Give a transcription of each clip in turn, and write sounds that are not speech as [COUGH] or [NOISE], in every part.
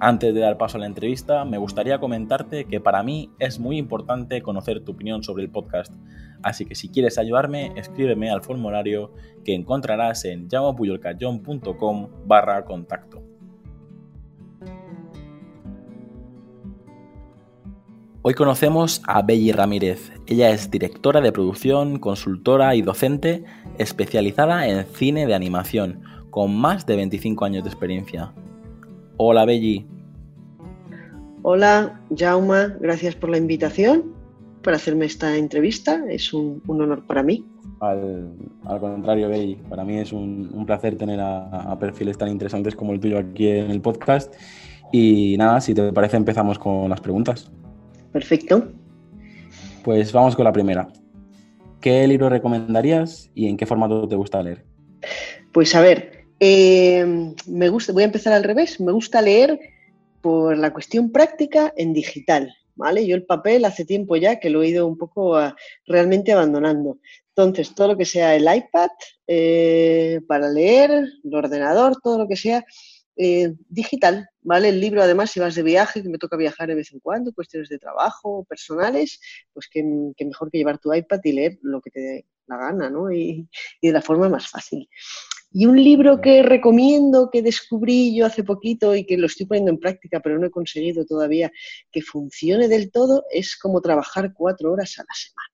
Antes de dar paso a la entrevista, me gustaría comentarte que para mí es muy importante conocer tu opinión sobre el podcast, así que si quieres ayudarme, escríbeme al formulario que encontrarás en llamapuyolcayón.com barra contacto. Hoy conocemos a Belly Ramírez. Ella es directora de producción, consultora y docente especializada en cine de animación, con más de 25 años de experiencia. Hola Belli. Hola Jauma, gracias por la invitación para hacerme esta entrevista. Es un, honor para mí. Al, contrario, Belli, para mí es un, placer tener a, perfiles tan interesantes como el tuyo aquí en el podcast. Y nada, si te parece, empezamos con las preguntas. Perfecto. Pues vamos con la primera. ¿Qué libro recomendarías y en qué formato te gusta leer? Pues a ver, eh, me gusta, voy a empezar al revés, me gusta leer por la cuestión práctica en digital, ¿vale? Yo el papel hace tiempo ya que lo he ido un poco realmente abandonando. Entonces, todo lo que sea el iPad eh, para leer, el ordenador, todo lo que sea eh, digital, ¿vale? El libro, además, si vas de viaje, que me toca viajar de vez en cuando, cuestiones de trabajo, personales, pues que, mejor que llevar tu iPad y leer lo que te dé la gana, ¿no? Y de la forma más fácil. Y un libro que recomiendo, que descubrí yo hace poquito y que lo estoy poniendo en práctica, pero no he conseguido todavía que funcione del todo, es cómo trabajar cuatro horas a la semana.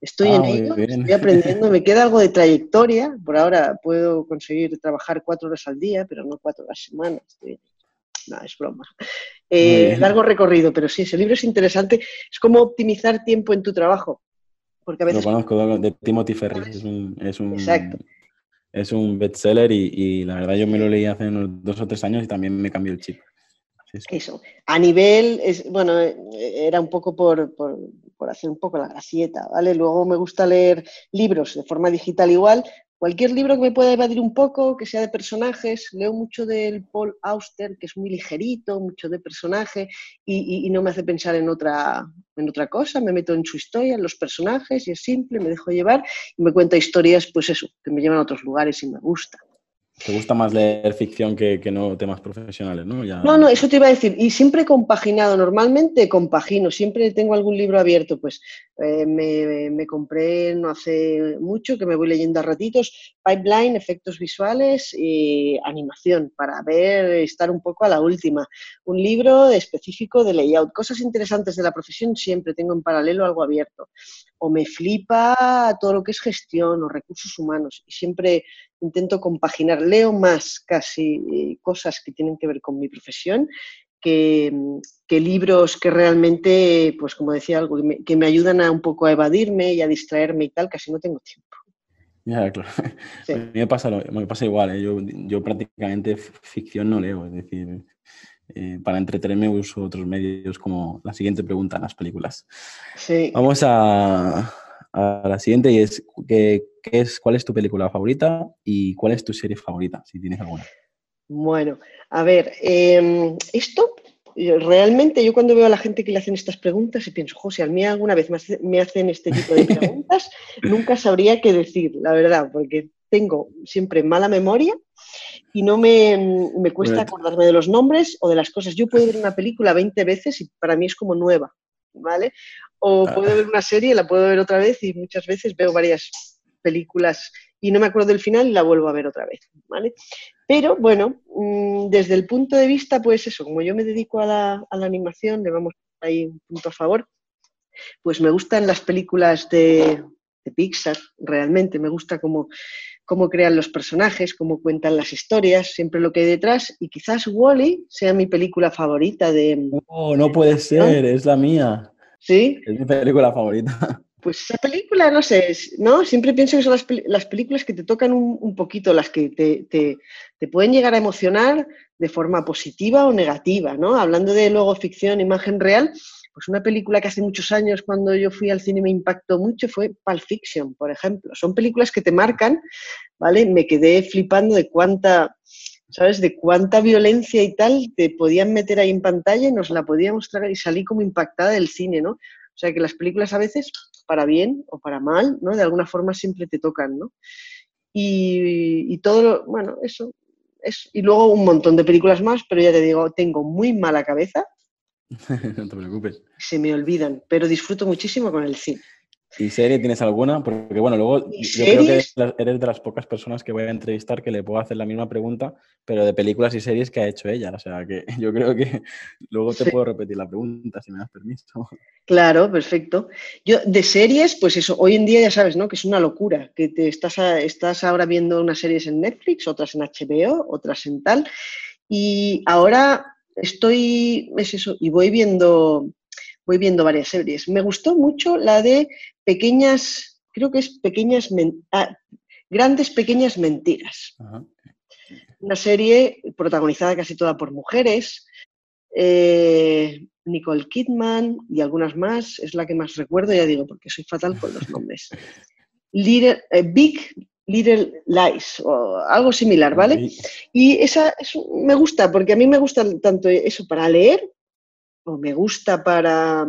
Estoy en ah, ello, estoy aprendiendo, me queda algo de trayectoria, por ahora puedo conseguir trabajar cuatro horas al día, pero no cuatro horas a la semana. No, es broma. Eh, largo recorrido, pero sí, ese libro es interesante. Es como optimizar tiempo en tu trabajo. Porque a veces... Lo conozco, de Timothy Ferris. Es un, es un, Exacto es un bestseller y, y, la verdad yo me lo leí hace unos dos o tres años y también me cambió el chip. Eso. A nivel, es, bueno, era un poco por, por, por, hacer un poco la gracieta, ¿vale? Luego me gusta leer libros de forma digital igual, Cualquier libro que me pueda evadir un poco, que sea de personajes, leo mucho del Paul Auster, que es muy ligerito, mucho de personaje, y, no me hace pensar en otra, en otra cosa, me meto en su historia, en los personajes, y es simple, me dejo llevar, y me cuenta historias, pues eso, que me llevan a otros lugares y me gusta. ¿Te gusta más leer ficción que, no temas profesionales, no? No, no, eso te iba a decir. Y siempre compaginado, normalmente compagino, siempre tengo algún libro abierto. Pues eh, me, compré no hace mucho, que me voy leyendo a ratitos, Pipeline, efectos visuales y animación, para ver, estar un poco a la última. Un libro específico de layout. Cosas interesantes de la profesión siempre tengo en paralelo algo abierto. O me flipa todo lo que es gestión o recursos humanos. Y siempre intento compaginar, leo más casi eh, cosas que tienen que ver con mi profesión que, libros que realmente, pues como decía algo, que me, ayudan a un poco a evadirme y a distraerme y tal, casi no tengo tiempo. Ya, claro. [LAUGHS] A mí me pasa, me pasa igual, ¿eh? yo, yo, prácticamente ficción no leo, es decir, eh, para entretenerme uso otros medios como la siguiente pregunta en las películas. Sí. Vamos a, a la siguiente y es, ¿qué, es, ¿cuál es tu película favorita y cuál es tu serie favorita, si tienes alguna? Bueno, a ver, em, esto realmente yo cuando veo a la gente que le hacen estas preguntas y pienso, José, a mí alguna vez me hacen este tipo de preguntas, [LAUGHS] nunca sabría qué decir, la verdad, porque tengo siempre mala memoria y no me, me cuesta acordarme de los nombres o de las cosas. Yo puedo ver una película 20 veces y para mí es como nueva, ¿vale? O ah. puedo ver una serie, la puedo ver otra vez y muchas veces veo varias películas y no me acuerdo del final y la vuelvo a ver otra vez, ¿vale? Pero bueno, mm, desde el punto de vista, pues eso, como yo me dedico a la, animación, le vamos ahí un punto a favor, pues me gustan las películas de, Pixar, realmente, me gusta cómo, cómo crean los personajes, cómo cuentan las historias, siempre lo que hay detrás, y quizás Wally sea mi película favorita de... No, no puede ser, es la mía. ¿Sí? Es mi película favorita. [LAUGHS] Pues esa película, no sé, ¿no? Siempre pienso que son las, películas que te tocan un, poquito, las que te, pueden llegar a emocionar de forma positiva o negativa, ¿no? Hablando de luego ficción, imagen real, pues una película que hace muchos años cuando yo fui al cine me impactó mucho fue Pulp Fiction, por ejemplo. Son películas que te marcan, ¿vale? Me quedé flipando de cuánta, ¿sabes? De cuánta violencia y tal te podían meter ahí en pantalla y nos la podíamos tragar y salí como impactada del cine, ¿no? O sea que las películas a veces, para bien o para mal, ¿no? De alguna forma siempre te tocan, ¿no? Y, todo, bueno, eso. Es, y luego un montón de películas más, pero ya te digo, tengo muy mala cabeza. [LAUGHS] no te preocupes. Se me olvidan, pero disfruto muchísimo con el cine. ¿Y serie tienes alguna? Porque bueno, luego yo creo que eres de las pocas personas que voy a entrevistar que le puedo hacer la misma pregunta, pero de películas y series que ha hecho ella. O sea que [LAUGHS] yo creo que luego te puedo repetir la pregunta si me das permiso. Claro, perfecto. Yo de series, pues eso, hoy en día ya sabes, ¿no? Que es una locura, que te estás, estás ahora viendo unas series en Netflix, otras en HBO, otras en tal. Y ahora estoy, es eso, y voy viendo voy viendo varias series. Me gustó mucho la de pequeñas, creo que es pequeñas, ah, grandes pequeñas mentiras. Una serie protagonizada casi toda por mujeres. Eh, Nicole Kidman y algunas más, es la que más recuerdo, ya digo, porque soy fatal con los nombres. [LAUGHS] Little, eh, Big Little Lies o algo similar, ¿vale? Y esa me gusta, porque a mí me gusta tanto eso para leer o me gusta para,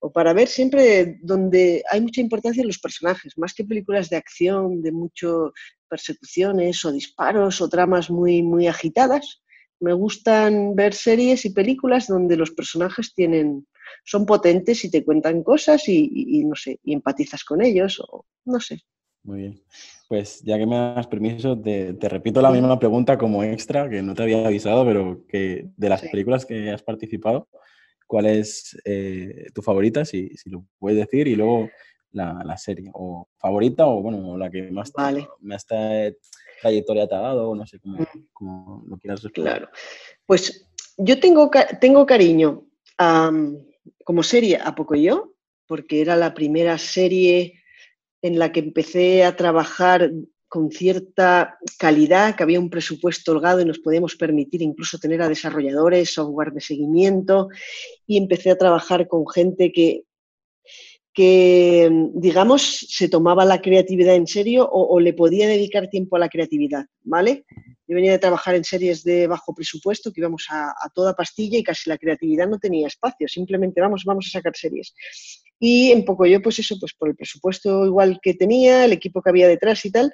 o para ver siempre donde hay mucha importancia en los personajes, más que películas de acción, de mucho persecuciones o disparos o tramas muy, muy agitadas. Me gustan ver series y películas donde los personajes tienen, son potentes y te cuentan cosas y, no sé, y empatizas con ellos o no sé. Muy bien. Pues ya que me das permiso, te, repito la misma pregunta como extra, que no te había avisado, pero que de las películas que has participado, cuál es eh, tu favorita, si, si, lo puedes decir, y luego la, la, serie, o favorita, o bueno, la que más, vale. más trayectoria te ha dado, o no sé cómo, mm. cómo lo quieras responder. Claro. Pues yo tengo, tengo cariño como serie a poco yo, porque era la primera serie en la que empecé a trabajar con cierta calidad, que había un presupuesto holgado y nos podíamos permitir incluso tener a desarrolladores, software de seguimiento, y empecé a trabajar con gente que, que digamos, se tomaba la creatividad en serio o, le podía dedicar tiempo a la creatividad, ¿vale? Yo venía de trabajar en series de bajo presupuesto, que íbamos a, a toda pastilla y casi la creatividad no tenía espacio, simplemente vamos, vamos a sacar series. Y en poco yo, pues eso, pues por el presupuesto igual que tenía, el equipo que había detrás y tal,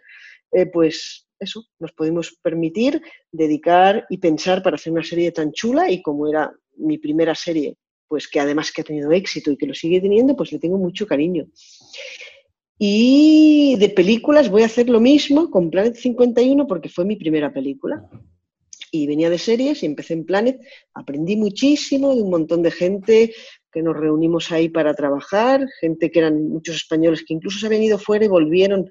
eh, pues eso, nos pudimos permitir dedicar y pensar para hacer una serie tan chula y como era mi primera serie, pues que además que ha tenido éxito y que lo sigue teniendo, pues le tengo mucho cariño. Y de películas voy a hacer lo mismo con Planet 51 porque fue mi primera película. Y venía de series y empecé en Planet, aprendí muchísimo de un montón de gente, que nos reunimos ahí para trabajar, gente que eran muchos españoles que incluso se habían ido fuera y volvieron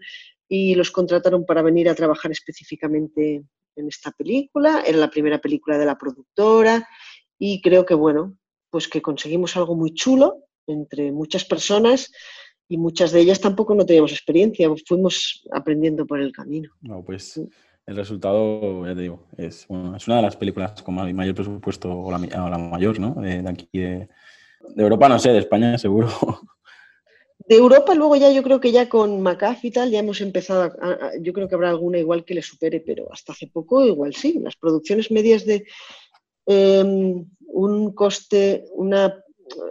y los contrataron para venir a trabajar específicamente en esta película. Era la primera película de la productora y creo que, bueno, pues que conseguimos algo muy chulo entre muchas personas y muchas de ellas tampoco no teníamos experiencia, fuimos aprendiendo por el camino. No, pues el resultado, ya te digo, es, es una de las películas con mayor presupuesto, o la, mayor, ¿no? de aquí de, de Europa no sé, de España seguro. [LAUGHS] De Europa luego ya yo creo que ya con McAfee y tal ya hemos empezado, yo creo que habrá alguna igual que le supere, pero hasta hace poco igual sí. Las producciones medias de em, un coste, una,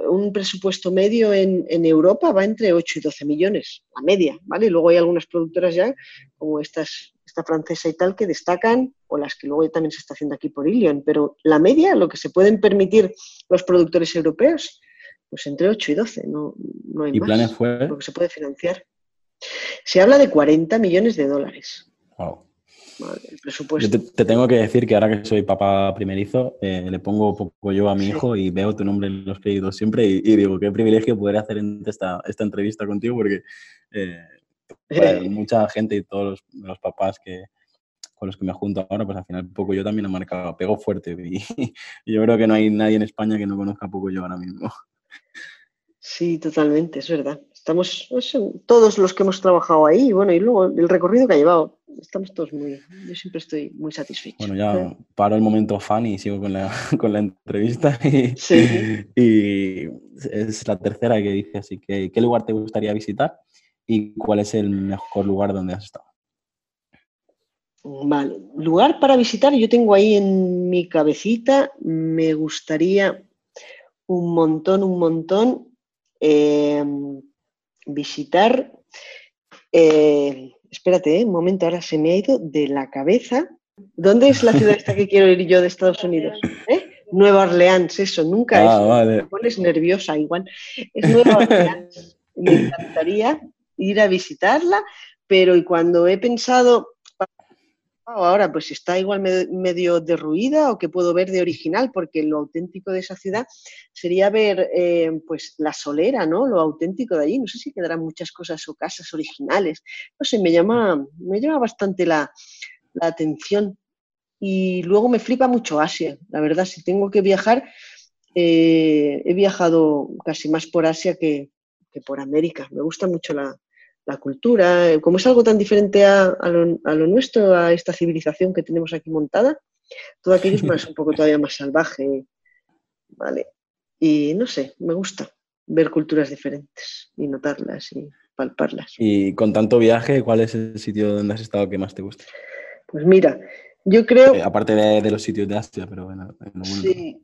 un presupuesto medio en, Europa va entre 8 y 12 millones, la media, ¿vale? Luego hay algunas productoras ya, como estas, esta francesa y tal, que destacan, o las que luego también se está haciendo aquí por Ilion, pero la media, lo que se pueden permitir los productores europeos, pues entre 8 y 12, no, no hay ¿Y planes fue? Porque se puede financiar. Se habla de 40 millones de dólares. Wow. el presupuesto. Yo te, tengo que decir que ahora que soy papá primerizo, eh, le pongo poco yo a mi hijo y veo tu nombre en los créditos siempre y, digo, qué privilegio poder hacer esta, esta entrevista contigo porque eh, mucha gente y todos los, papás que, con los que me junto ahora, pues al final poco yo también he marcado, pego fuerte y, [LAUGHS] y, yo creo que no hay nadie en España que no conozca poco yo ahora mismo. Sí, totalmente, es verdad. Estamos todos los que hemos trabajado ahí, bueno, y luego el recorrido que ha llevado, estamos todos muy, yo siempre estoy muy satisfecho. Bueno, ya paro el momento fan y sigo con la, [LAUGHS] con la entrevista. Y, sí. y es la tercera que dice, así que, ¿qué lugar te gustaría visitar y cuál es el mejor lugar donde has estado? Vale, lugar para visitar, yo tengo ahí en mi cabecita, me gustaría un montón, un montón Em, visitar, eh, espérate, eh, un momento, ahora se me ha ido de la cabeza. ¿Dónde es la ciudad esta que quiero ir yo de Estados Unidos? ¿Eh? Nueva Orleans, eso, nunca ah, es. Me pones nerviosa igual. Es Nueva Orleans. me encantaría ir a visitarla, pero y cuando he pensado, ahora pues está igual medio derruida o que puedo ver de original, porque lo auténtico de esa ciudad sería ver eh, pues la solera, ¿no? Lo auténtico de allí. No sé si quedarán muchas cosas o casas originales. No sé, me llama, me llama bastante la, atención. Y luego me flipa mucho Asia, la verdad, si tengo que viajar, eh, he viajado casi más por Asia que por América. Me gusta mucho la, la cultura, eh, como es algo tan diferente a, lo, nuestro, a esta civilización que tenemos aquí montada, todo aquello es más, un poco todavía más salvaje, ¿vale? Y no sé, me gusta ver culturas diferentes y notarlas y palparlas. Y con tanto viaje, ¿cuál es el sitio donde has estado que más te gusta? Pues mira, yo creo... Eh, aparte de, los sitios de Asia, pero bueno, en Sí,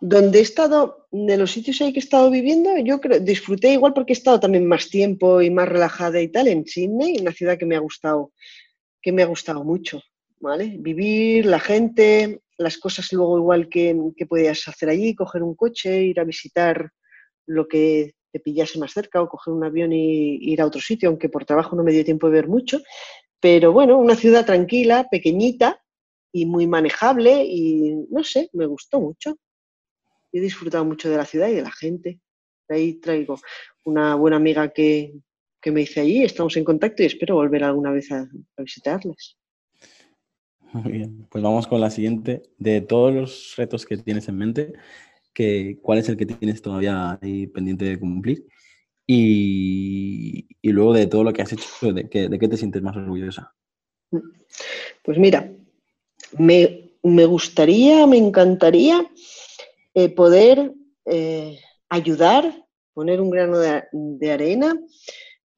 donde he estado, de los sitios ahí que he estado viviendo, yo creo, disfruté igual porque he estado también más tiempo y más relajada y tal en Sydney, una ciudad que me ha gustado, que me ha gustado mucho, ¿vale? Vivir, la gente, las cosas luego igual que, que podías hacer allí, coger un coche, ir a visitar lo que te pillase más cerca o coger un avión y ir a otro sitio, aunque por trabajo no me dio tiempo de ver mucho. Pero bueno, una ciudad tranquila, pequeñita y muy manejable y no sé, me gustó mucho he disfrutado mucho de la ciudad y de la gente. De ahí traigo una buena amiga que, me hice allí, estamos en contacto y espero volver alguna vez a, visitarles. Muy bien, pues vamos con la siguiente. De todos los retos que tienes en mente, que, ¿cuál es el que tienes todavía ahí pendiente de cumplir? Y, luego de todo lo que has hecho, ¿de qué, de qué te sientes más orgullosa? Pues mira, me, me gustaría, me encantaría eh, poder eh, ayudar, poner un grano de, arena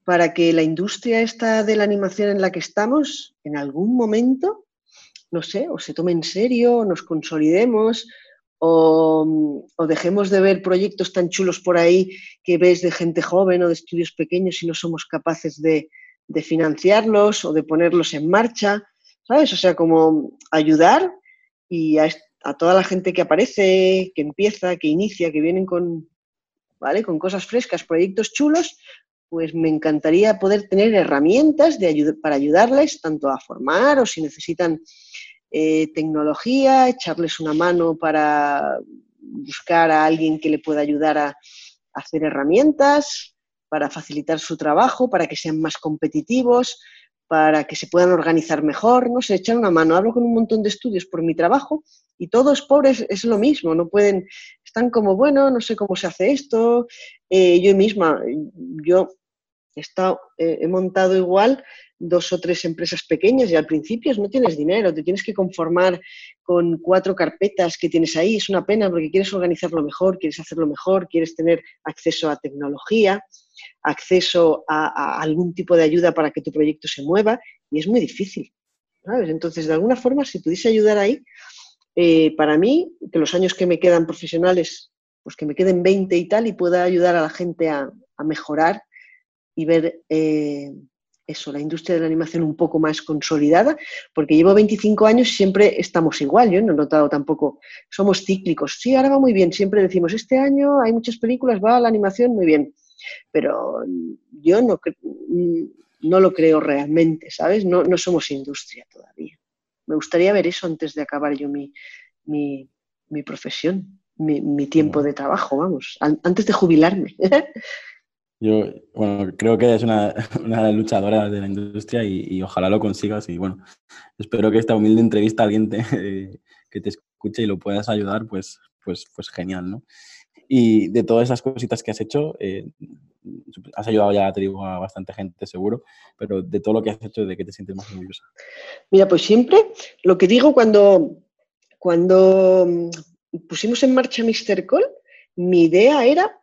para que la industria esta de la animación en la que estamos, en algún momento, no sé, o se tome en serio, o nos consolidemos, o, dejemos de ver proyectos tan chulos por ahí que ves de gente joven o de estudios pequeños y no somos capaces de, de financiarlos o de ponerlos en marcha, ¿sabes? O sea, como ayudar y a, a toda la gente que aparece, que empieza, que inicia, que vienen con, ¿vale? con cosas frescas, proyectos chulos, pues me encantaría poder tener herramientas para ayudarles tanto a formar o si necesitan eh, tecnología, echarles una mano para buscar a alguien que le pueda ayudar a hacer herramientas, para facilitar su trabajo, para que sean más competitivos, para que se puedan organizar mejor, no sé, echar una mano. Hablo con un montón de estudios por mi trabajo y todos pobres es lo mismo, no pueden, están como, bueno, no sé cómo se hace esto. Eh, yo misma, yo he, estado, he montado igual dos o tres empresas pequeñas y al principio no tienes dinero, te tienes que conformar con cuatro carpetas que tienes ahí. Es una pena porque quieres organizarlo mejor, quieres hacerlo mejor, quieres tener acceso a tecnología acceso a, algún tipo de ayuda para que tu proyecto se mueva y es muy difícil. Entonces, de alguna forma, si pudiese ayudar ahí, eh, para mí, que los años que me quedan profesionales, pues que me queden 20 y tal, y pueda ayudar a la gente a, mejorar y ver eh, eso, la industria de la animación un poco más consolidada, porque llevo 25 años y siempre estamos igual, yo no he notado tampoco, somos cíclicos, sí, ahora va muy bien, siempre decimos, este año hay muchas películas, va la animación muy bien, pero yo no, no lo creo realmente, ¿sabes? No, no, somos industria todavía. Me gustaría ver eso antes de acabar yo mi, mi, mi profesión, mi, mi, tiempo de trabajo, vamos, antes de jubilarme. [LAUGHS] Yo, bueno, creo que eres una, [LAUGHS] una luchadora de la industria y, y, ojalá lo consigas. Y bueno, espero que esta humilde entrevista alguien te, [LAUGHS] que te escuche y lo puedas ayudar, pues, pues, pues genial, ¿no? Y de todas esas cositas que has hecho, eh, has ayudado ya, te digo, a bastante gente seguro, pero de todo lo que has hecho, ¿de qué te sientes más orgullosa? Mira, pues siempre lo que digo cuando, cuando mm, pusimos en marcha Mr. Call, mi idea era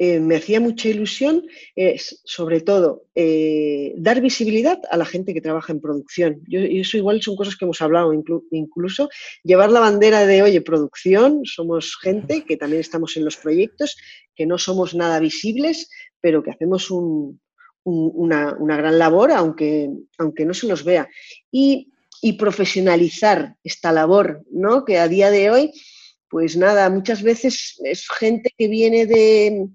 eh, me hacía mucha ilusión, es sobre todo eh, dar visibilidad a la gente que trabaja en producción. y eso igual son cosas que hemos hablado, incluso llevar la bandera de, oye, producción, somos gente que también estamos en los proyectos, que no somos nada visibles, pero que hacemos una, gran labor, aunque, aunque no se nos vea. Y, y profesionalizar esta labor, ¿no? que a día de hoy pues nada, muchas veces es gente que viene de,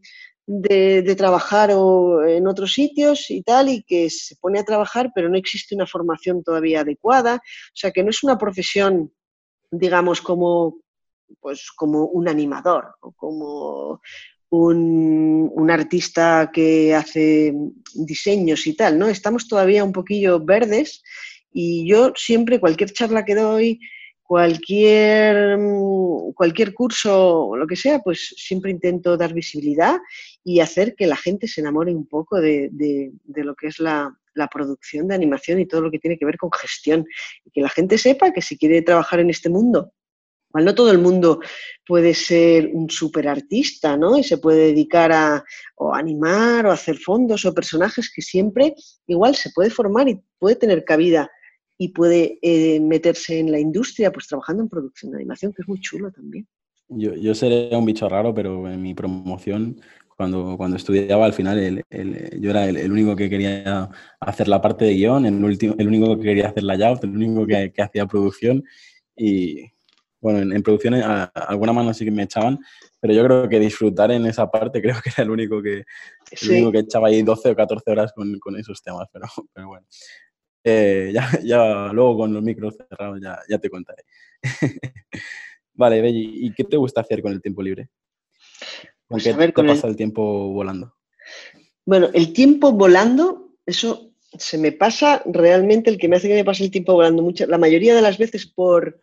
de, trabajar o en otros sitios y tal, y que se pone a trabajar, pero no existe una formación todavía adecuada. O sea, que no es una profesión, digamos, como, pues, como un animador o como un, un, artista que hace diseños y tal, ¿no? Estamos todavía un poquillo verdes y yo siempre, cualquier charla que doy, cualquier, mm, cualquier curso o lo que sea, pues siempre intento dar visibilidad y hacer que la gente se enamore un poco de, lo que es la, producción de animación y todo lo que tiene que ver con gestión. Y que la gente sepa que si quiere trabajar en este mundo, no todo el mundo puede ser un super artista, ¿no? Y se puede dedicar a o animar o hacer fondos o personajes que siempre igual se puede formar y puede tener cabida y puede eh, meterse en la industria, pues trabajando en producción de animación, que es muy chulo también. Yo, yo seré un bicho raro, pero en mi promoción, cuando, cuando estudiaba, al final el, el, yo era el, único que quería hacer la parte de guion, el, último, el único que quería hacer la layout, el único que, que hacía producción. Y bueno, en, producción a, alguna mano sí que me echaban, pero yo creo que disfrutar en esa parte creo que era el único que, el único que echaba ahí 12 o 14 horas con, con esos temas, pero, pero bueno. Eh, ya, [LAUGHS] ya luego con los micros cerrados ya, ya te contaré. [LAUGHS] vale, Belli, ¿y qué te gusta hacer con el tiempo libre? ¿Con pues qué te pasa el... tiempo volando? Bueno, el tiempo volando, eso se me pasa realmente, el que me hace que me pase el tiempo volando mucho, la mayoría de las veces por,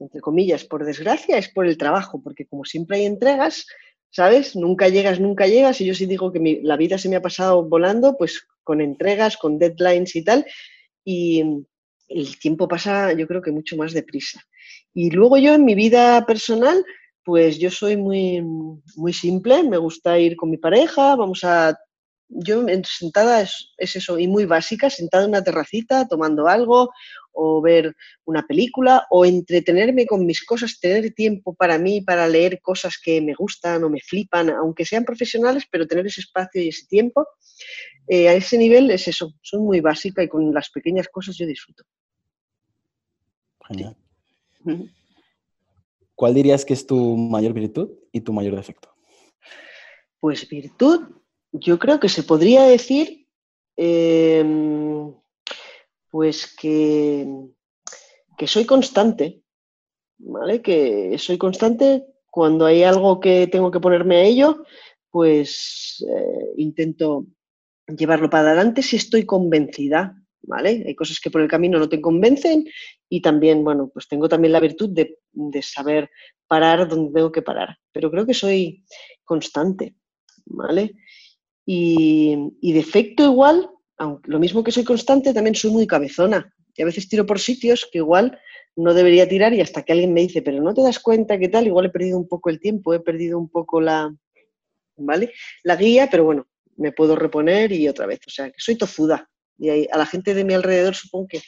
entre comillas, por desgracia, es por el trabajo, porque como siempre hay entregas, ¿sabes? Nunca llegas, nunca llegas, y yo sí digo que la vida se me ha pasado volando, pues con entregas, con deadlines y tal, y el tiempo pasa yo creo que mucho más deprisa. Y luego yo en mi vida personal, pues yo soy muy, muy simple, me gusta ir con mi pareja, vamos a... Yo sentada es, es eso, y muy básica, sentada en una terracita, tomando algo, o ver una película, o entretenerme con mis cosas, tener tiempo para mí, para leer cosas que me gustan o me flipan, aunque sean profesionales, pero tener ese espacio y ese tiempo. Eh, a ese nivel es eso, soy muy básica y con las pequeñas cosas yo disfruto. Genial. ¿Cuál dirías que es tu mayor virtud y tu mayor defecto? Pues virtud, yo creo que se podría decir, em, pues que, que soy constante, ¿vale? Que soy constante cuando hay algo que tengo que ponerme a ello, pues eh, intento llevarlo para adelante si estoy convencida, ¿vale? Hay cosas que por el camino no te convencen y también, bueno, pues tengo también la virtud de, saber parar donde tengo que parar, pero creo que soy constante, ¿vale? Y, y defecto igual, aunque lo mismo que soy constante, también soy muy cabezona y a veces tiro por sitios que igual no debería tirar y hasta que alguien me dice, pero no te das cuenta que tal, igual he perdido un poco el tiempo, he perdido un poco la, ¿vale? La guía, pero bueno, me puedo reponer y otra vez. O sea, que soy tozuda. Y a la gente de mi alrededor supongo que,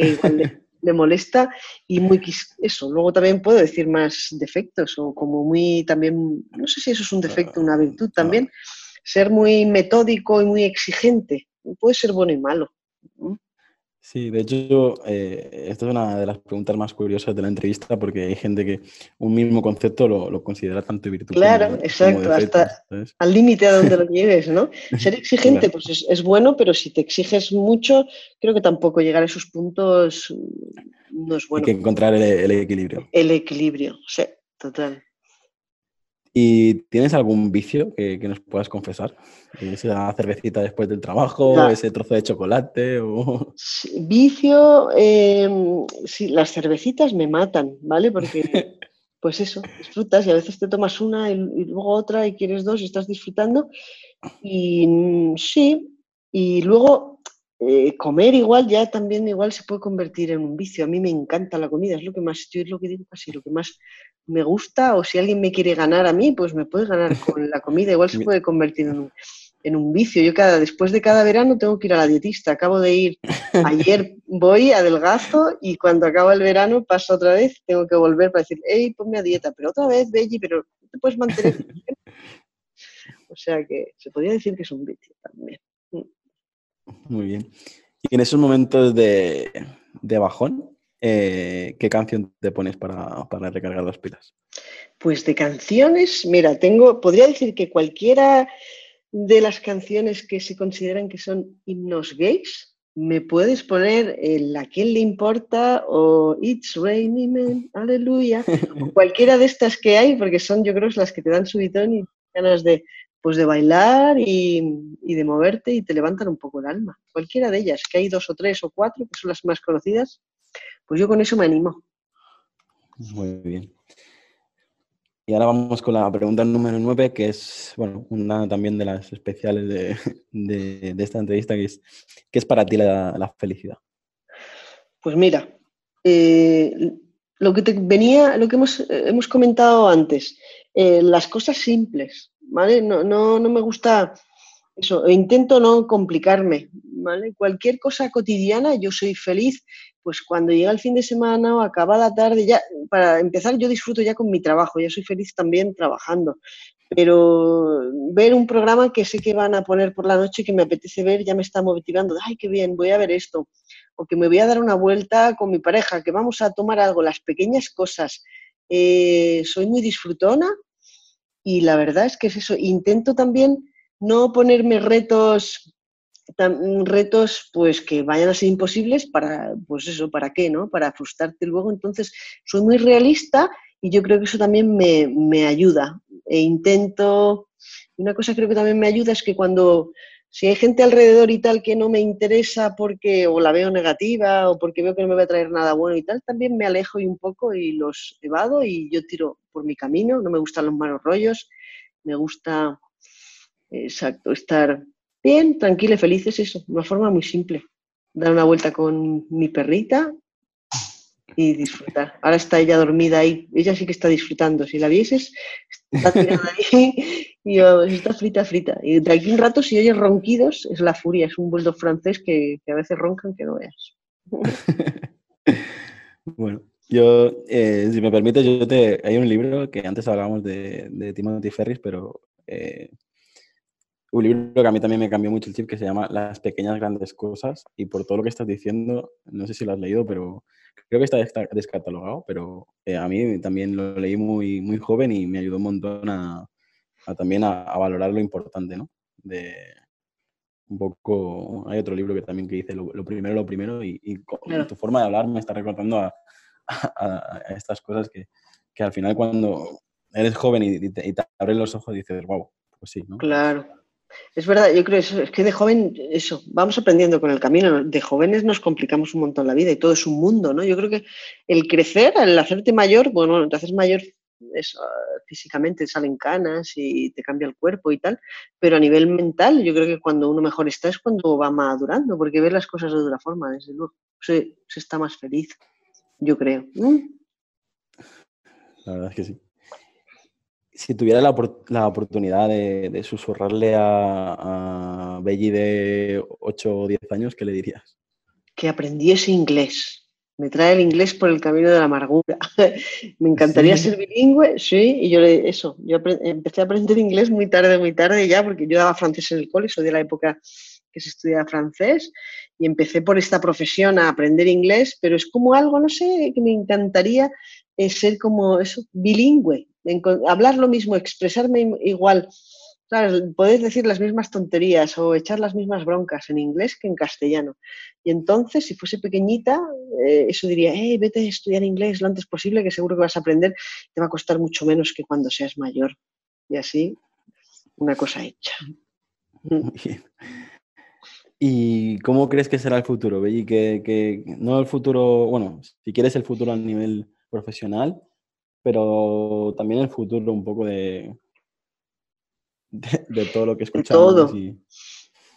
igual [LAUGHS] le, molesta y muy eso. Luego también puedo decir más defectos o como muy también, no sé si eso es un defecto, una virtud también, ser muy metódico y muy exigente. Puede ser bueno y malo. Sí, de hecho, eh, esta es una de las preguntas más curiosas de la entrevista porque hay gente que un mismo concepto lo, considera tanto virtud claro, exacto, hasta al límite a donde lo [LAUGHS] lleves, ¿no? Ser exigente pues es, bueno, pero si te exiges mucho, creo que tampoco llegar a esos puntos no es bueno. Hay que encontrar el, el equilibrio. El equilibrio, sí, total. ¿Y tienes algún vicio que, nos puedas confesar? ¿Esa cervecita después del trabajo? ¿Ese trozo de chocolate? O... Vicio, em, sí, las cervecitas me matan, ¿vale? Porque [LAUGHS] pues eso, disfrutas y a veces te tomas una y, luego otra y quieres dos y estás disfrutando. Y mm, sí, y luego eh, comer igual ya también igual se puede convertir en un vicio. A mí me encanta la comida, es lo que más, yo es lo que digo casi, lo que más me gusta o si alguien me quiere ganar a mí, pues me puede ganar con la comida, igual se puede convertir en un, en un vicio. Yo cada, después de cada verano tengo que ir a la dietista. Acabo de ir, [LAUGHS] ayer voy, adelgazo y cuando acaba el verano paso otra vez, tengo que volver para decir, hey, ponme a dieta, pero otra vez, Belly, pero te puedes mantener. [LAUGHS] o sea que se podría decir que es un vicio también. Muy bien. Y en esos momentos de, de bajón, eh, ¿qué canción te pones para, para recargar las pilas? Pues de canciones, mira, tengo, podría decir que cualquiera de las canciones que se consideran que son himnos gays, me puedes poner el A quién le importa o It's Raining Men, Aleluya, o cualquiera de estas que hay, porque son yo creo las que te dan subitón y ganas de, pues de bailar y, y, de moverte y te levantan un poco el alma. Cualquiera de ellas, que hay dos o tres o cuatro, que son las más conocidas, pues yo con eso me animo. Muy bien. Y ahora vamos con la pregunta número 9, que es, bueno, una también de las especiales de, esta entrevista, que es, ¿qué es para ti la, felicidad? Pues mira, eh, lo que te venía, lo que hemos, hemos comentado antes, eh, las cosas simples, ¿vale? No, no, no me gusta eso, intento no complicarme, ¿vale? Cualquier cosa cotidiana, yo soy feliz pues cuando llega el fin de semana o acaba la tarde, ya, para empezar yo disfruto ya con mi trabajo, ya soy feliz también trabajando, pero ver un programa que sé que van a poner por la noche que me apetece ver ya me está motivando, ay, qué bien, voy a ver esto, que me voy a dar una vuelta con mi pareja, que vamos a tomar algo, las pequeñas cosas. Eh, soy muy disfrutona y la verdad es que es eso, intento también no ponerme retos retos pues que vayan a ser imposibles para, pues eso, ¿para qué? ¿no? Para frustrarte luego. Entonces, soy muy realista y yo creo que eso también me, ayuda. E intento, una cosa creo que también me ayuda es que cuando, si hay gente alrededor y tal que no me interesa porque o la veo negativa o porque veo que no me va a traer nada bueno y tal, también me alejo y un poco y los evado y yo tiro por mi camino. No me gustan los malos rollos, me gusta, exacto, estar Bien, tranquila y feliz es eso, una forma muy simple. Dar una vuelta con mi perrita y disfrutar. Ahora está ella dormida ahí, ella sí que está disfrutando. Si la vieses, está tirada ahí y está frita, frita. Y de aquí un rato, si oyes ronquidos, es la furia, es un bulldog francés que, a veces roncan que no veas. [LAUGHS] bueno, yo, eh, si me permite, yo te, hay un libro que antes hablábamos de, de Timothy Ferris, pero eh, un libro que a mí también me cambió mucho el chip que se llama Las pequeñas grandes cosas y por todo lo que estás diciendo, no sé si lo has leído, pero creo que está descatalogado, pero eh, a mí también lo leí muy, muy joven y me ayudó un montón a, también a, valorar lo importante, ¿no? De un poco, hay otro libro que también que dice lo, primero, lo primero y, tu forma de hablar me está recordando [LAUGHS] a, estas cosas que, que, al final cuando eres joven y, te, y te abres los ojos dices, wow, pues sí, ¿no? Claro. Es verdad, yo creo eso, es que de joven, eso, vamos aprendiendo con el camino. De jóvenes nos complicamos un montón la vida y todo es un mundo, ¿no? Yo creo que el crecer, el hacerte mayor, bueno, te haces mayor físicamente, salen canas y te cambia el cuerpo y tal, pero a nivel mental, yo creo que cuando uno mejor está es cuando va madurando, porque ve las cosas de otra forma, desde luego. Se, se está más feliz, yo creo. La verdad es que sí si tuviera la, la oportunidad de, susurrarle a, a Belly de 8 o 10 años, ¿qué le dirías? Que aprendiese inglés. Me trae el inglés por el camino de la amargura. [LAUGHS] Me encantaría ser bilingüe, sí, y yo le, eso, yo empecé a aprender inglés muy tarde, muy tarde ya, porque yo daba francés en el cole, soy de la época que se estudia francés, y empecé por esta profesión a aprender inglés, pero es como algo, no sé, que me encantaría eh, ser como eso, bilingüe, hablar lo mismo, expresarme igual. ¿Sabes? Podéis decir las mismas tonterías o echar las mismas broncas en inglés que en castellano. Y entonces, si fuese pequeñita, eh, eso diría, hey, vete a estudiar inglés lo antes posible, que seguro que vas a aprender, te va a costar mucho menos que cuando seas mayor. Y así, una cosa hecha. ¿Y cómo crees que será el futuro, Belli? Que, que no el futuro, bueno, si quieres el futuro a nivel profesional, pero también el futuro un poco de, [LAUGHS] de, todo lo que escuchamos. Todo.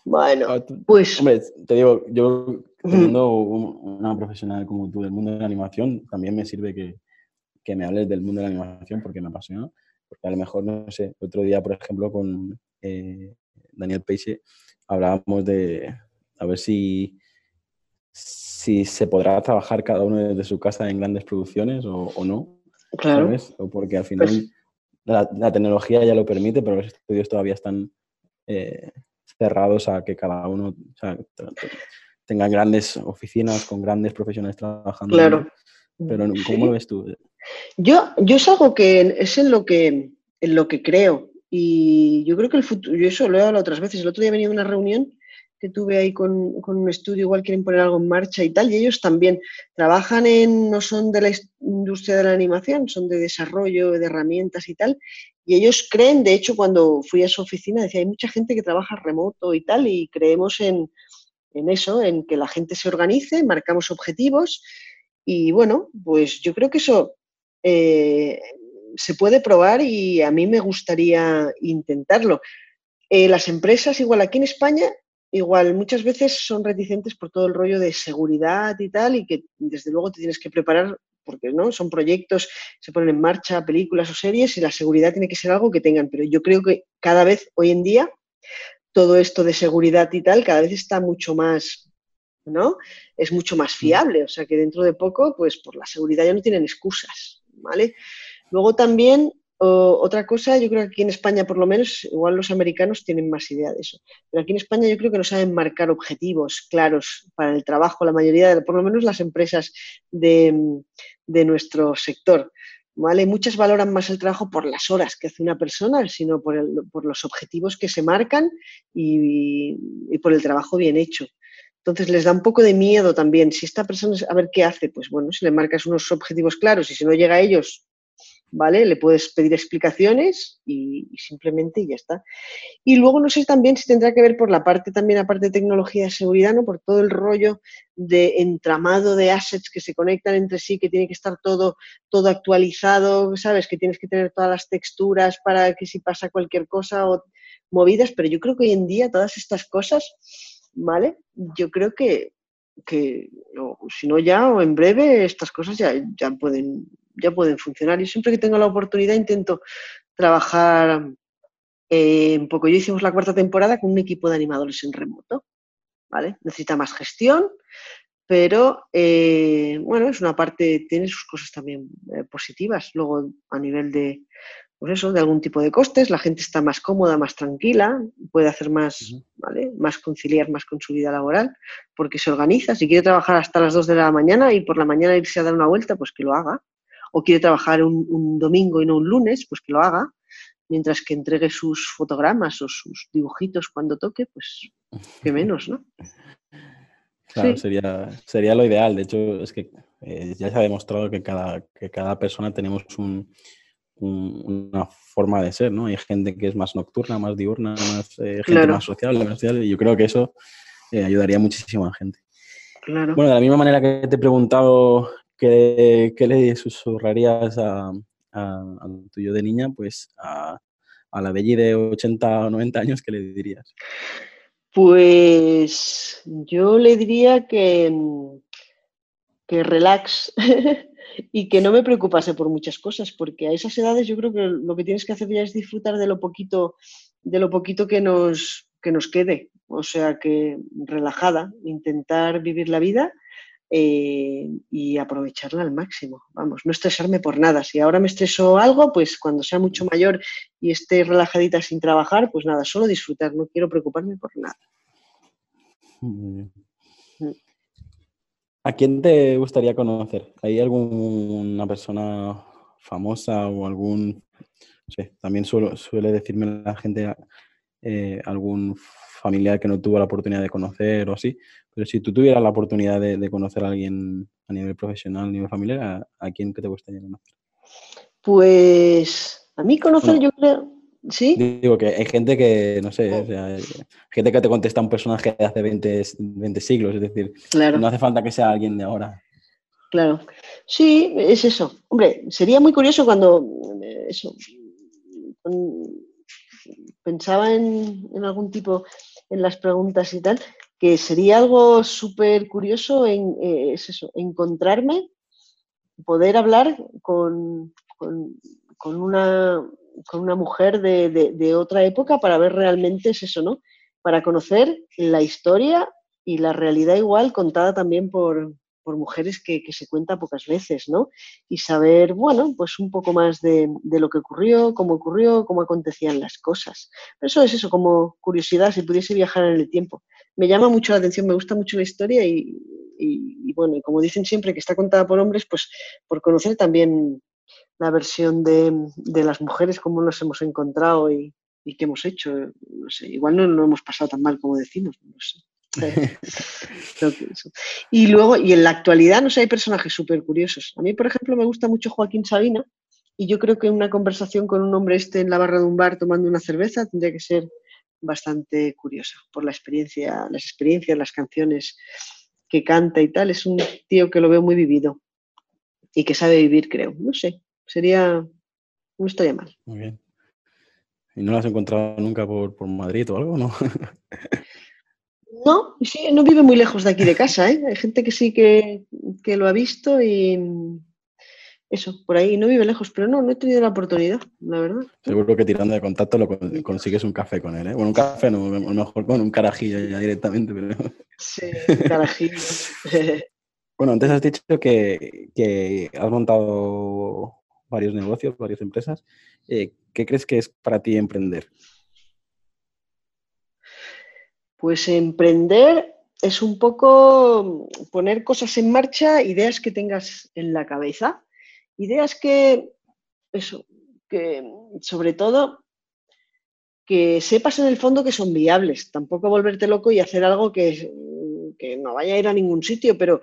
Bueno, ah, pues... Hombre, te digo, yo teniendo una profesional como tú del mundo de la animación, también me sirve que, que me hables del mundo de la animación porque me apasiona. Porque a lo mejor, no sé, otro día, por ejemplo, con eh, Daniel Peixe, hablábamos de a ver si, si se podrá trabajar cada uno desde su casa en grandes producciones o, o no. Claro. O porque al final pues la, tecnología ya lo permite, pero los estudios todavía están eh, cerrados a que cada uno tenga grandes oficinas con grandes profesionales trabajando. Claro. Pero ¿cómo lo ves tú? Yo, yo es algo que es en lo que, en lo que creo. Y yo creo que el futuro, yo eso lo he hablado otras veces. El otro día he venido a una reunión que tuve ahí con, con, un estudio, igual quieren poner algo en marcha y tal, y ellos también trabajan en, no son de la industria de la animación, son de desarrollo de herramientas y tal, y ellos creen, de hecho, cuando fui a su oficina, decía, hay mucha gente que trabaja remoto y tal, y creemos en, en eso, en que la gente se organice, marcamos objetivos, y bueno, pues yo creo que eso eh, se puede probar y a mí me gustaría intentarlo. Eh, las empresas, igual aquí en España, igual muchas veces son reticentes por todo el rollo de seguridad y tal, y que desde luego te tienes que preparar porque no son proyectos, se ponen en marcha películas o series y la seguridad tiene que ser algo que tengan, pero yo creo que cada vez hoy en día todo esto de seguridad y tal cada vez está mucho más ¿no? Es mucho más fiable, o sea que dentro de poco, pues por la seguridad ya no tienen excusas, ¿vale? Luego también otra cosa, yo creo que aquí en España por lo menos, igual los americanos tienen más idea de eso, pero aquí en España yo creo que no saben marcar objetivos claros para el trabajo, la mayoría, de, por lo menos las empresas de, nuestro sector. ¿Vale? Muchas valoran más el trabajo por las horas que hace una persona, sino por, los objetivos que se marcan y, por el trabajo bien hecho. Entonces les da un poco de miedo también. Si esta persona, a ver qué hace, pues bueno, si le marcas unos objetivos claros y si no llega a ellos, ¿vale? Le puedes pedir explicaciones y, simplemente ya está. Y luego no sé también si tendrá que ver por la parte también, aparte de tecnología de seguridad, ¿no? Por todo el rollo de entramado de assets que se conectan entre sí, que tiene que estar todo, todo actualizado, ¿sabes? Que tienes que tener todas las texturas para que si pasa cualquier cosa o movidas, pero yo creo que hoy en día todas estas cosas, ¿vale? Yo creo que, que si no ya o en breve estas cosas ya, ya pueden ya pueden funcionar. Y siempre que tengo la oportunidad intento trabajar eh, un poco. Yo hicimos la cuarta temporada con un equipo de animadores en remoto, ¿vale? Necesita más gestión, pero eh, bueno, es una parte, tiene sus cosas también eh, positivas. Luego, a nivel de, pues eso, de algún tipo de costes, la gente está más cómoda, más tranquila, puede hacer más, ¿vale? Más conciliar más con su vida laboral, porque se organiza. Si quiere trabajar hasta las 2 de la mañana y por la mañana irse a dar una vuelta, pues que lo haga o quiere trabajar un, domingo y no un lunes, pues que lo haga, mientras que entregue sus fotogramas o sus dibujitos cuando toque, pues que [LAUGHS] menos, ¿no? Claro, sería, sería lo ideal. De hecho, es que eh, ya se ha demostrado que cada, que cada persona tenemos una forma de ser, ¿no? Hay gente que es más nocturna, más diurna, más eh, gente más sociable, más social, y yo creo que eso eh, ayudaría muchísimo a la gente. Claro. Bueno, de la misma manera que te he preguntado ¿qué, le susurrarías a, tuyo de niña? Pues a, la Belli de 80 o 90 años, ¿qué le dirías? Pues yo le diría que, que relax [LAUGHS] y que no me preocupase por muchas cosas, porque a esas edades yo creo que lo que tienes que hacer ya es disfrutar de lo poquito, de lo poquito que nos, que nos quede. O sea que relajada, intentar vivir la vida eh, y aprovecharla al máximo. Vamos, no estresarme por nada. Si ahora me estreso algo, pues cuando sea mucho mayor y esté relajadita sin trabajar, pues nada, solo disfrutar, no quiero preocuparme por nada. Mm. ¿A quién te gustaría conocer? ¿Hay alguna persona famosa o algún, también suele decirme la gente eh, algún familiar que no tuvo la oportunidad de conocer o así. Pero si tú tuvieras la oportunidad de, conocer a alguien a nivel profesional, a nivel familiar, ¿a, quién que te gustaría conocer? Pues a mí conocer yo creo... ¿Sí? Digo que hay gente que, no sé, oh. gente que te contesta un personaje de hace 20, 20 siglos, es decir, no hace falta que sea alguien de ahora. Claro. Sí, es eso. Hombre, sería muy curioso cuando eh, eso pensaba en, algún tipo en las preguntas y tal, que sería algo súper curioso en, eh, es eso, encontrarme, poder hablar con, con, una, con una mujer de, de, otra época para ver realmente es eso, ¿no? Para conocer la historia y la realidad igual contada también por, por mujeres que, se cuenta pocas veces, ¿no? Y saber, bueno, pues un poco más de, lo que ocurrió, cómo ocurrió, cómo acontecían las cosas. Eso es eso, como curiosidad, si pudiese viajar en el tiempo. Me llama mucho la atención, me gusta mucho la historia y, y, bueno, como dicen siempre que está contada por hombres, pues por conocer también la versión de, las mujeres, cómo nos hemos encontrado y, qué hemos hecho. No sé, igual no lo hemos pasado tan mal como decimos, no sé. [LAUGHS] y luego, y en la actualidad, no sé, hay personajes súper curiosos. A mí, por ejemplo, me gusta mucho Joaquín Sabina y yo creo que una conversación con un hombre este en la barra de un bar tomando una cerveza tendría que ser bastante curiosa por la experiencia, las experiencias, las canciones que canta y tal. Es un tío que lo veo muy vivido y que sabe vivir, creo. No sé, sería, no estaría mal. Muy bien. ¿Y no lo has encontrado nunca por, por Madrid o algo, no? No, sí, no vive muy lejos de aquí de casa, ¿eh? Hay gente que sí que, lo ha visto y eso, por ahí no vive lejos, pero no, no he tenido la oportunidad, la verdad. Seguro que tirando de contacto lo consigues un café con él, ¿eh? Bueno, un café, no, a lo mejor con un carajillo ya directamente, pero... [LAUGHS] Sí, un carajillo. [LAUGHS] bueno, antes has dicho que, que, has montado varios negocios, varias empresas. Eh, ¿Qué crees que es para ti emprender? Pues emprender es un poco poner cosas en marcha, ideas que tengas en la cabeza, ideas que, eso, que sobre todo que sepas en el fondo que son viables, tampoco volverte loco y hacer algo que, no vaya a ir a ningún sitio, pero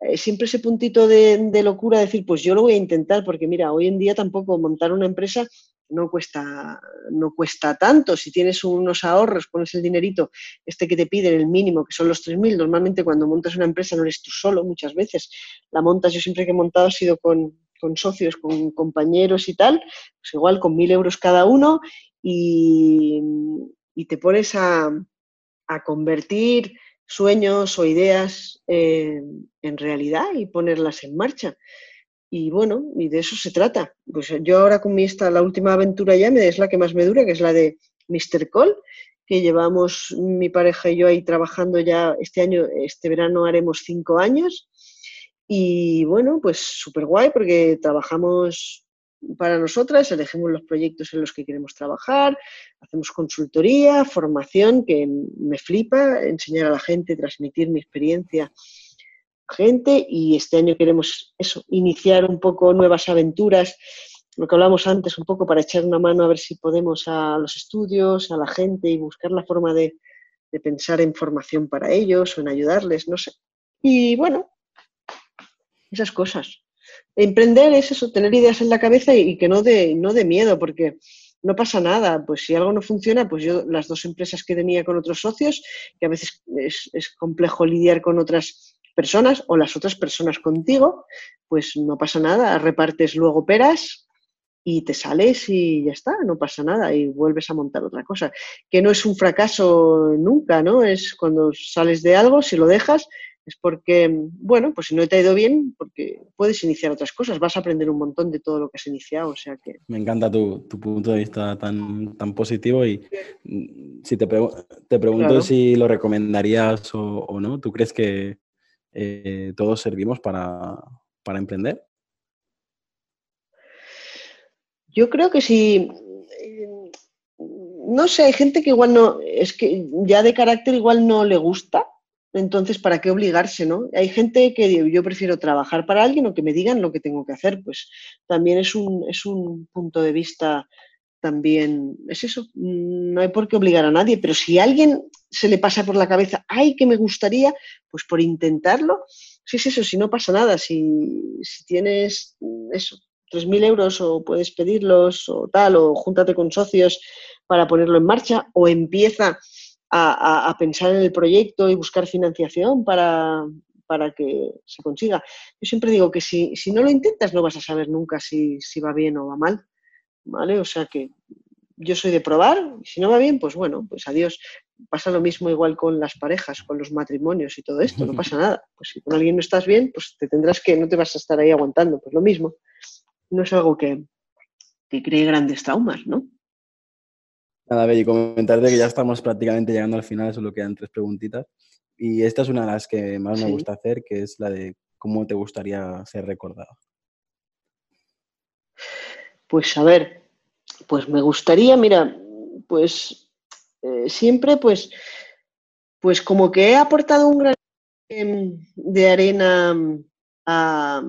eh, siempre ese puntito de, de, locura, decir, pues yo lo voy a intentar, porque mira, hoy en día tampoco montar una empresa no cuesta, no cuesta tanto. Si tienes unos ahorros, pones el dinerito, este que te piden, el mínimo, que son los 3.000, normalmente cuando montas una empresa no eres tú solo muchas veces. La montas, yo siempre que he montado ha sido con, socios, con compañeros y tal, pues igual con 1.000 euros cada uno y, te pones a, convertir sueños o ideas en realidad y ponerlas en marcha. Y bueno, y de eso se trata. Pues yo ahora con mi esta, la última aventura ya me es la que más me dura, que es la de Mr. Cole, que llevamos mi pareja y yo ahí trabajando ya este año, este verano haremos cinco años. Y bueno, pues súper guay porque trabajamos para nosotras, elegimos los proyectos en los que queremos trabajar, hacemos consultoría, formación, que me flipa, enseñar a la gente, transmitir mi experiencia gente y este año queremos eso, iniciar un poco nuevas aventuras, lo que hablamos antes, un poco para echar una mano a ver si podemos a los estudios, a la gente y buscar la forma de, pensar en formación para ellos o en ayudarles, no sé. Y bueno, esas cosas. Emprender es eso, tener ideas en la cabeza y, que no de, no miedo, porque no pasa nada. Pues si algo no funciona, pues yo las dos empresas que tenía con otros socios, que a veces es, es complejo lidiar con otras personas o las otras personas contigo, pues no pasa nada, repartes luego peras y te sales y ya está, no pasa nada y vuelves a montar otra cosa. Que no es un fracaso nunca, ¿no? Es cuando sales de algo, si lo dejas, es porque, bueno, pues si no te ha ido bien, porque puedes iniciar otras cosas, vas a aprender un montón de todo lo que has iniciado, o sea que... Me encanta tu, punto de vista tan, tan positivo y mm, si te, te pregunto si lo recomendarías o, o, no, ¿tú crees que, eh, todos servimos para, emprender? Yo creo que sí. No sé, hay gente que igual no, es que ya de carácter igual no le gusta, entonces ¿para qué obligarse, no? Hay gente que yo prefiero trabajar para alguien o que me digan lo que tengo que hacer, pues también es un, es un punto de vista también es eso, no hay por qué obligar a nadie, pero si a alguien se le pasa por la cabeza, ay, que me gustaría, pues por intentarlo, si es eso, si no pasa nada, si, tienes eso, 3.000 euros o puedes pedirlos o tal, o júntate con socios para ponerlo en marcha, o empieza a, pensar en el proyecto y buscar financiación para, para que se consiga. Yo siempre digo que si, si no lo intentas no vas a saber nunca si, si va bien o va mal, ¿vale? O sea que yo soy de probar, y si no va bien, pues bueno, pues adiós. Pasa lo mismo igual con las parejas, con los matrimonios y todo esto, no [LAUGHS] pasa nada. Pues si con alguien no estás bien, pues te tendrás que, no te vas a estar ahí aguantando, pues lo mismo. No es algo que, que cree grandes traumas, ¿no? Nada, Belly, comentarte que ya estamos prácticamente llegando al final, solo quedan tres preguntitas. Y esta es una de las que más me gusta hacer, que es la de cómo te gustaría ser recordado. Pues a ver, pues me gustaría, mira, pues eh, siempre, pues, pues como que he aportado un gran de arena a,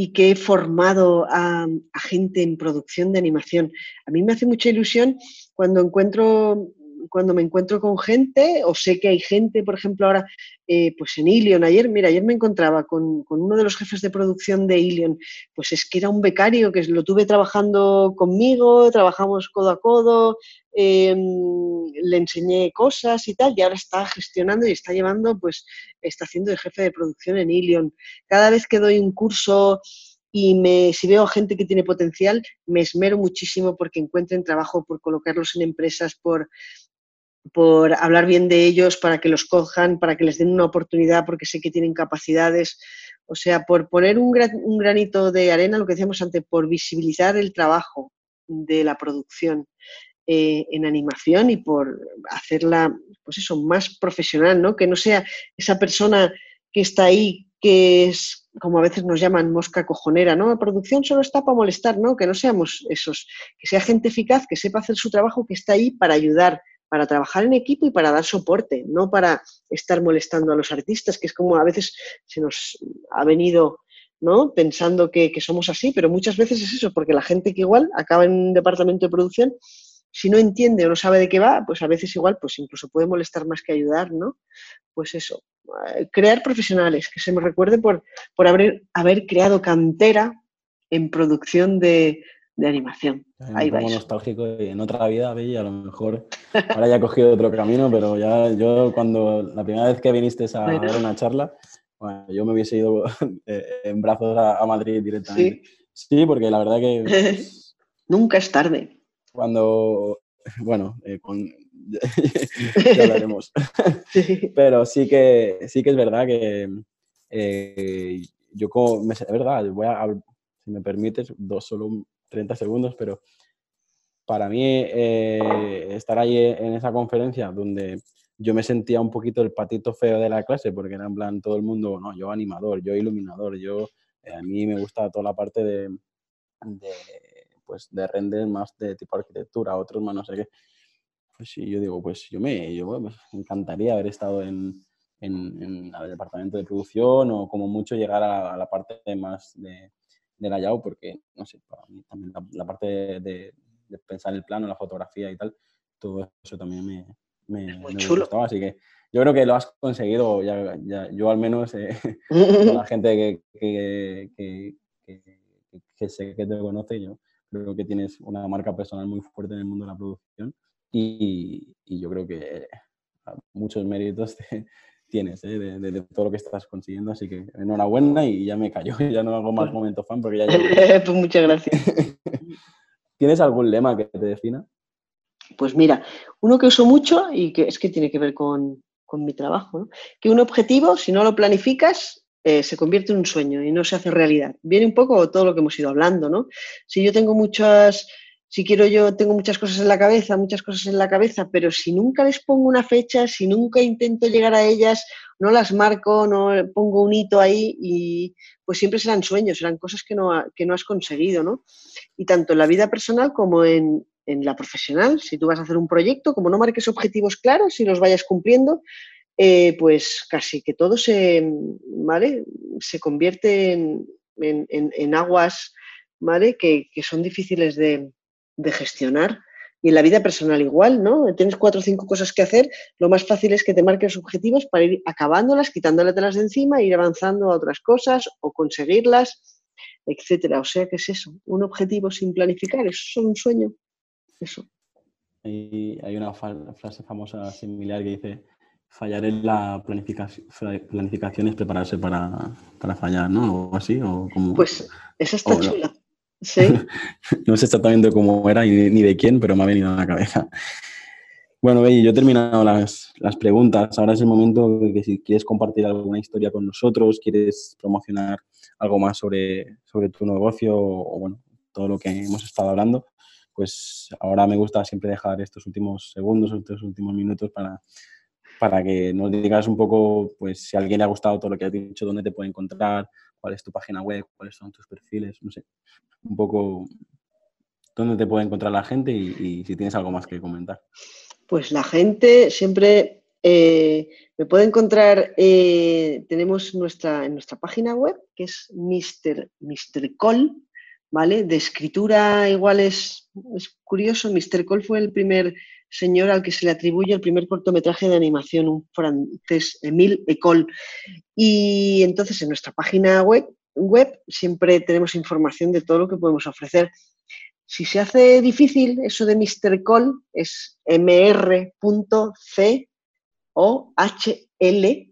y que he formado a, gente en producción de animación. A mí me hace mucha ilusión cuando encuentro cuando me encuentro con gente, o sé que hay gente, por ejemplo, ahora, eh, pues en Ilion, ayer, mira, ayer me encontraba con, uno de los jefes de producción de Ilion, pues es que era un becario que lo tuve trabajando conmigo, trabajamos codo a codo, em, le enseñé cosas y tal, y ahora está gestionando y está llevando, pues está haciendo de jefe de producción en Ilion. Cada vez que doy un curso y me, si veo gente que tiene potencial, me esmero muchísimo porque encuentren trabajo, por colocarlos en empresas, por, por hablar bien de ellos, para que los cojan, para que les den una oportunidad, porque sé que tienen capacidades. O sea, por poner un, un granito de arena, lo que decíamos antes, por visibilizar el trabajo de la producción eh, en animación y por hacerla, pues eso, más profesional, ¿no? Que no sea esa persona que está ahí, que es, como a veces nos llaman, mosca cojonera, ¿no? La producción solo está para molestar, ¿no? Que no seamos esos, que sea gente eficaz, que sepa hacer su trabajo, que está ahí para ayudar, para trabajar en equipo y para dar soporte, no para estar molestando a los artistas, que es como a veces se nos ha venido ¿no? pensando que, somos así, pero muchas veces es eso, porque la gente que igual acaba en un departamento de producción, si no entiende o no sabe de qué va, pues a veces igual, pues incluso puede molestar más que ayudar, ¿no? Pues eso, eh, crear profesionales, que se me recuerde por, por haber, haber creado cantera en producción de, de animación. Ahí un nostálgico y en otra vida, y a lo mejor ahora ya he cogido otro camino, pero ya yo cuando la primera vez que viniste a dar una charla, bueno, yo me hubiese ido [LAUGHS] eh, en brazos a, Madrid directamente. Sí. porque la verdad que... Pues, [LAUGHS] Nunca es tarde. Cuando, bueno, eh, con, [LAUGHS] ya hablaremos. Pero sí que, sí que es verdad que eh, yo como, es verdad, voy a, si me permites, dos, solo 30 segundos, pero para mí eh, estar ahí en esa conferencia donde yo me sentía un poquito el patito feo de la clase, porque era en plan todo el mundo, no, yo animador, yo iluminador, yo, eh, a mí me gusta toda la parte de, de, pues, de render más de tipo arquitectura, otros más no sé qué. Pues sí, yo digo, pues yo me, yo, pues, encantaría haber estado en, en, el departamento de producción o como mucho llegar a la parte más de, de la YAO porque, no sé, para mí también la, parte de, pensar el plano, la fotografía y tal, todo eso también me, me, gustaba. Así que yo creo que lo has conseguido, ya, yo al menos, eh, [LAUGHS] la [LAUGHS] gente que, que, que, sé que te conoce, yo creo que tienes una marca personal muy fuerte en el mundo de la producción y, y yo creo que muchos méritos [LAUGHS] te, tienes ¿eh? de, todo lo que estás consiguiendo. Así que enhorabuena y ya me callo, [LAUGHS] ya no hago más momentos fan porque ya... [LAUGHS] pues muchas gracias. [LAUGHS] ¿Tienes algún lema que te defina? Pues mira, uno que uso mucho y que es que tiene que ver con, mi trabajo, que un objetivo, si no lo planificas, eh, se convierte en un sueño y no se hace realidad. Viene un poco todo lo que hemos ido hablando, ¿no? Si yo tengo muchas si quiero yo, tengo muchas cosas en la cabeza, muchas cosas en la cabeza, pero si nunca les pongo una fecha, si nunca intento llegar a ellas, no las marco, no pongo un hito ahí, y pues siempre serán sueños, serán cosas que no, que no has conseguido, ¿no? Y tanto en la vida personal como en, la profesional, si tú vas a hacer un proyecto, como no marques objetivos claros y los vayas cumpliendo, eh, pues casi que todo se, ¿vale? se convierte en, aguas ¿vale? que son difíciles de, de gestionar. Y en la vida personal igual, ¿no? Tienes cuatro o cinco cosas que hacer, lo más fácil es que te marques objetivos para ir acabándolas, quitándolas de encima, ir avanzando a otras cosas o conseguirlas, etcétera. O sea, ¿qué es eso? Un objetivo sin planificar, eso es un sueño. Eso. Y hay una frase famosa similar que dice fallar en la planificación, planificación es prepararse para, fallar, ¿no? O así, o como... Pues esa está chula. Sí. [LAUGHS] no sé exactamente cómo era ni de quién, pero me ha venido a la cabeza. Bueno, yo he terminado las, preguntas. Ahora es el momento de que si quieres compartir alguna historia con nosotros, quieres promocionar algo más sobre, sobre tu negocio o, bueno, todo lo que hemos estado hablando, pues ahora me gusta siempre dejar estos últimos segundos, estos últimos minutos para, para que nos digas un poco, pues si a alguien le ha gustado todo lo que has dicho, dónde te puede encontrar, cuál es tu página web, cuáles son tus perfiles, no sé, un poco dónde te puede encontrar la gente y si tienes algo más que comentar. Pues la gente siempre eh, me puede encontrar, eh, tenemos nuestra, en nuestra página web, que es Mr. Cole, ¿vale? De escritura igual es, es curioso, Mr. Cole fue el primer señor al que se le atribuye el primer cortometraje de animación, un francés, Emile Ecole. Y entonces en nuestra página web, web siempre tenemos información de todo lo que podemos ofrecer. Si se hace difícil, eso de Mr. Call es mr.c o hl.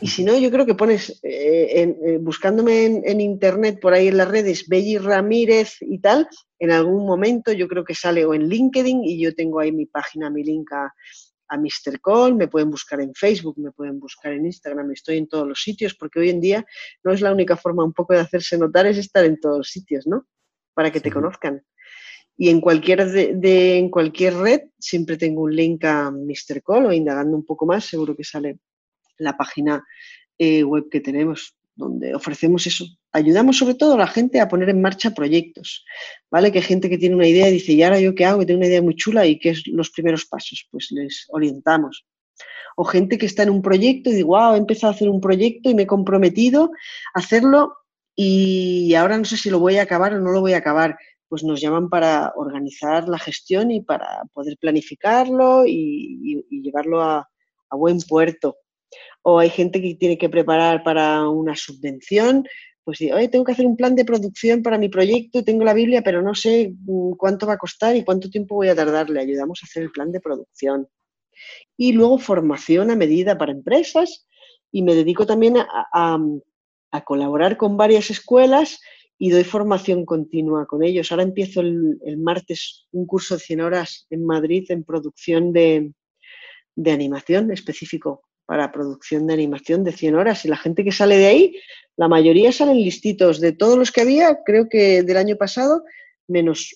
Y si no, yo creo que pones, eh, eh, buscándome en, internet por ahí en las redes, Belly Ramírez y tal, en algún momento yo creo que sale o en LinkedIn y yo tengo ahí mi página, mi link a, a Mr. Call, me pueden buscar en Facebook, me pueden buscar en Instagram, estoy en todos los sitios, porque hoy en día no es la única forma un poco de hacerse notar, es estar en todos los sitios, ¿no? Para que te conozcan. Y en cualquier, de, en cualquier red siempre tengo un link a Mr. Call o indagando un poco más, seguro que sale la página eh, web que tenemos, donde ofrecemos eso. Ayudamos sobre todo a la gente a poner en marcha proyectos, ¿vale? Que gente que tiene una idea y dice, ¿y ahora yo qué hago? Que tengo una idea muy chula y ¿qué es los primeros pasos? Pues les orientamos. O gente que está en un proyecto y digo, wow, he empezado a hacer un proyecto y me he comprometido a hacerlo y ahora no sé si lo voy a acabar o no lo voy a acabar pues nos llaman para organizar la gestión y para poder planificarlo y, llevarlo a, buen puerto. O hay gente que tiene que preparar para una subvención, pues dice, tengo que hacer un plan de producción para mi proyecto, tengo la Biblia, pero no sé mm, cuánto va a costar y cuánto tiempo voy a tardar. Le ayudamos a hacer el plan de producción. Y luego formación a medida para empresas y me dedico también a colaborar con varias escuelas y doy formación continua con ellos. Ahora empiezo el, martes un curso de 100 horas en Madrid en producción de, animación específico para producción de animación de 100 horas. Y la gente que sale de ahí, la mayoría salen listitos. De todos los que había, creo que del año pasado, menos,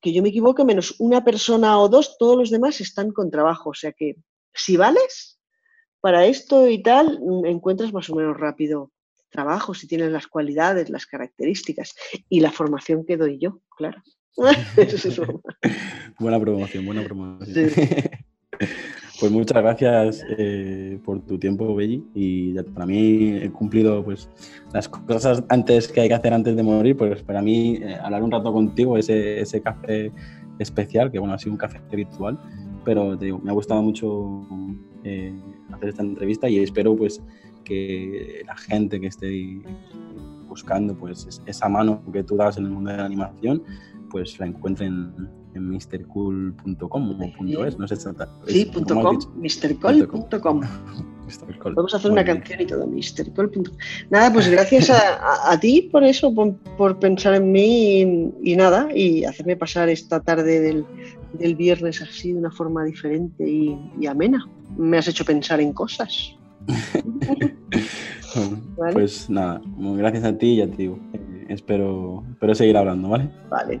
que yo me equivoque, menos una persona o dos, todos los demás están con trabajo. O sea que si vales para esto y tal, encuentras más o menos rápido trabajo, si tienes las cualidades, las características y la formación que doy yo, claro. [LAUGHS] buena promoción, buena promoción. Pues muchas gracias eh, por tu tiempo, Belli. Y para mí he cumplido pues, las cosas antes que hay que hacer antes de morir. Pues para mí eh, hablar un rato contigo, ese, ese café especial, que bueno, ha sido un café virtual, pero me ha gustado mucho eh, hacer esta entrevista y espero pues que la gente que esté buscando pues esa mano que tú das en el mundo de la animación pues la encuentren en mrcool.com o .es, no sé exactamente. Sí, .com, mrcool.com. Vamos a hacer una canción y todo, mrcool.com. Nada, pues gracias a, ti por eso, por, pensar en mí y, nada, y hacerme pasar esta tarde del, del viernes así de una forma diferente y, y amena. Me has hecho pensar en cosas. [LAUGHS] Pues nada, gracias a ti y a ti. Eh, espero, espero seguir hablando, ¿vale? Vale.